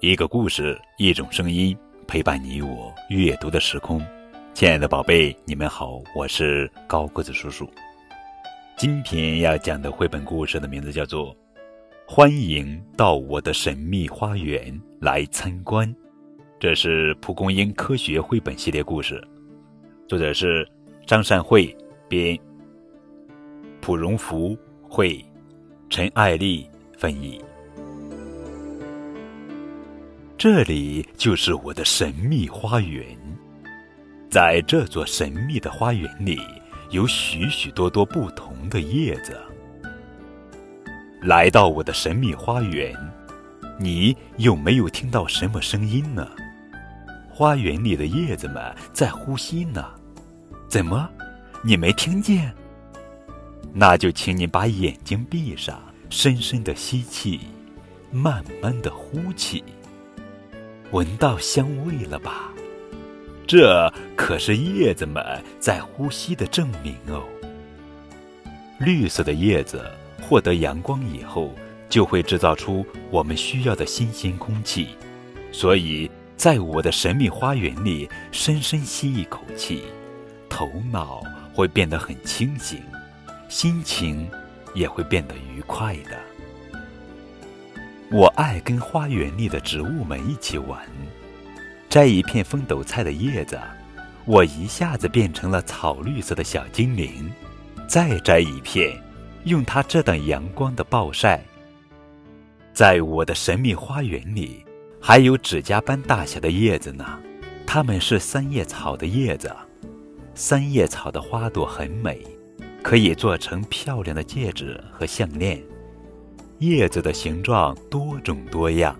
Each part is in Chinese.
一个故事，一种声音，陪伴你我阅读的时空。亲爱的宝贝，你们好，我是高个子叔叔。今天要讲的绘本故事的名字叫做《欢迎到我的神秘花园来参观》，这是蒲公英科学绘本系列故事，作者是张善慧编，蒲荣福绘，陈爱丽翻译。这里就是我的神秘花园，在这座神秘的花园里，有许许多多不同的叶子。来到我的神秘花园，你有没有听到什么声音呢？花园里的叶子们在呼吸呢。怎么，你没听见？那就请你把眼睛闭上，深深的吸气，慢慢的呼气。闻到香味了吧？这可是叶子们在呼吸的证明哦。绿色的叶子获得阳光以后，就会制造出我们需要的新鲜空气。所以，在我的神秘花园里，深深吸一口气，头脑会变得很清醒，心情也会变得愉快的。我爱跟花园里的植物们一起玩，摘一片风斗菜的叶子，我一下子变成了草绿色的小精灵；再摘一片，用它遮挡阳光的暴晒。在我的神秘花园里，还有指甲般大小的叶子呢，它们是三叶草的叶子。三叶草的花朵很美，可以做成漂亮的戒指和项链。叶子的形状多种多样，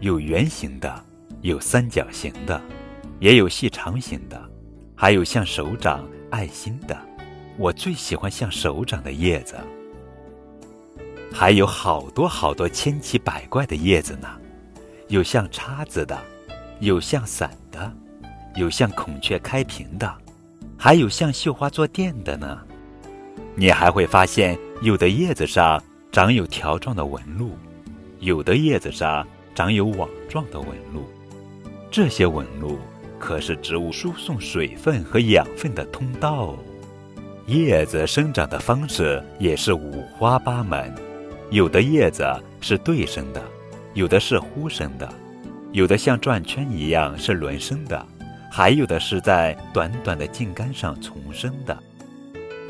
有圆形的，有三角形的，也有细长形的，还有像手掌、爱心的。我最喜欢像手掌的叶子。还有好多好多千奇百怪的叶子呢，有像叉子的，有像伞的，有像孔雀开屏的，还有像绣花坐垫的呢。你还会发现，有的叶子上。长有条状的纹路，有的叶子上长有网状的纹路，这些纹路可是植物输送水分和养分的通道哦。叶子生长的方式也是五花八门，有的叶子是对生的，有的是呼生的，有的像转圈一样是轮生的，还有的是在短短的茎干上丛生的。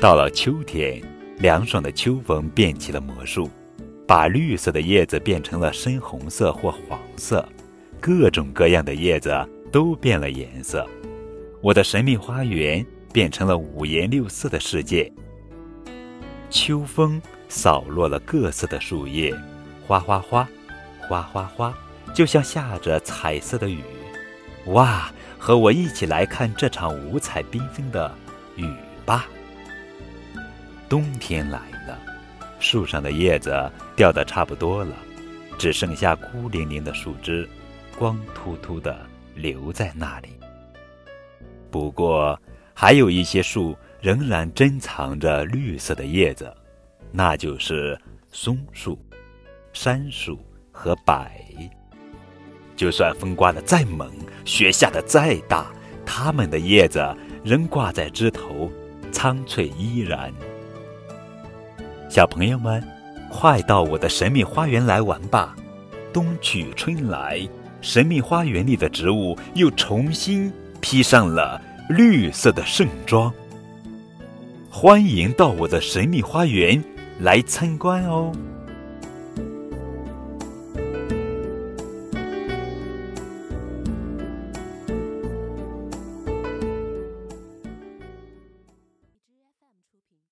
到了秋天。凉爽的秋风变起了魔术，把绿色的叶子变成了深红色或黄色，各种各样的叶子都变了颜色。我的神秘花园变成了五颜六色的世界。秋风扫落了各色的树叶，哗哗哗，哗哗哗，就像下着彩色的雨。哇，和我一起来看这场五彩缤纷的雨吧！冬天来了，树上的叶子掉得差不多了，只剩下孤零零的树枝，光秃秃的留在那里。不过，还有一些树仍然珍藏着绿色的叶子，那就是松树、杉树和柏。就算风刮得再猛，雪下得再大，它们的叶子仍挂在枝头，苍翠依然。小朋友们，快到我的神秘花园来玩吧！冬去春来，神秘花园里的植物又重新披上了绿色的盛装。欢迎到我的神秘花园来参观哦！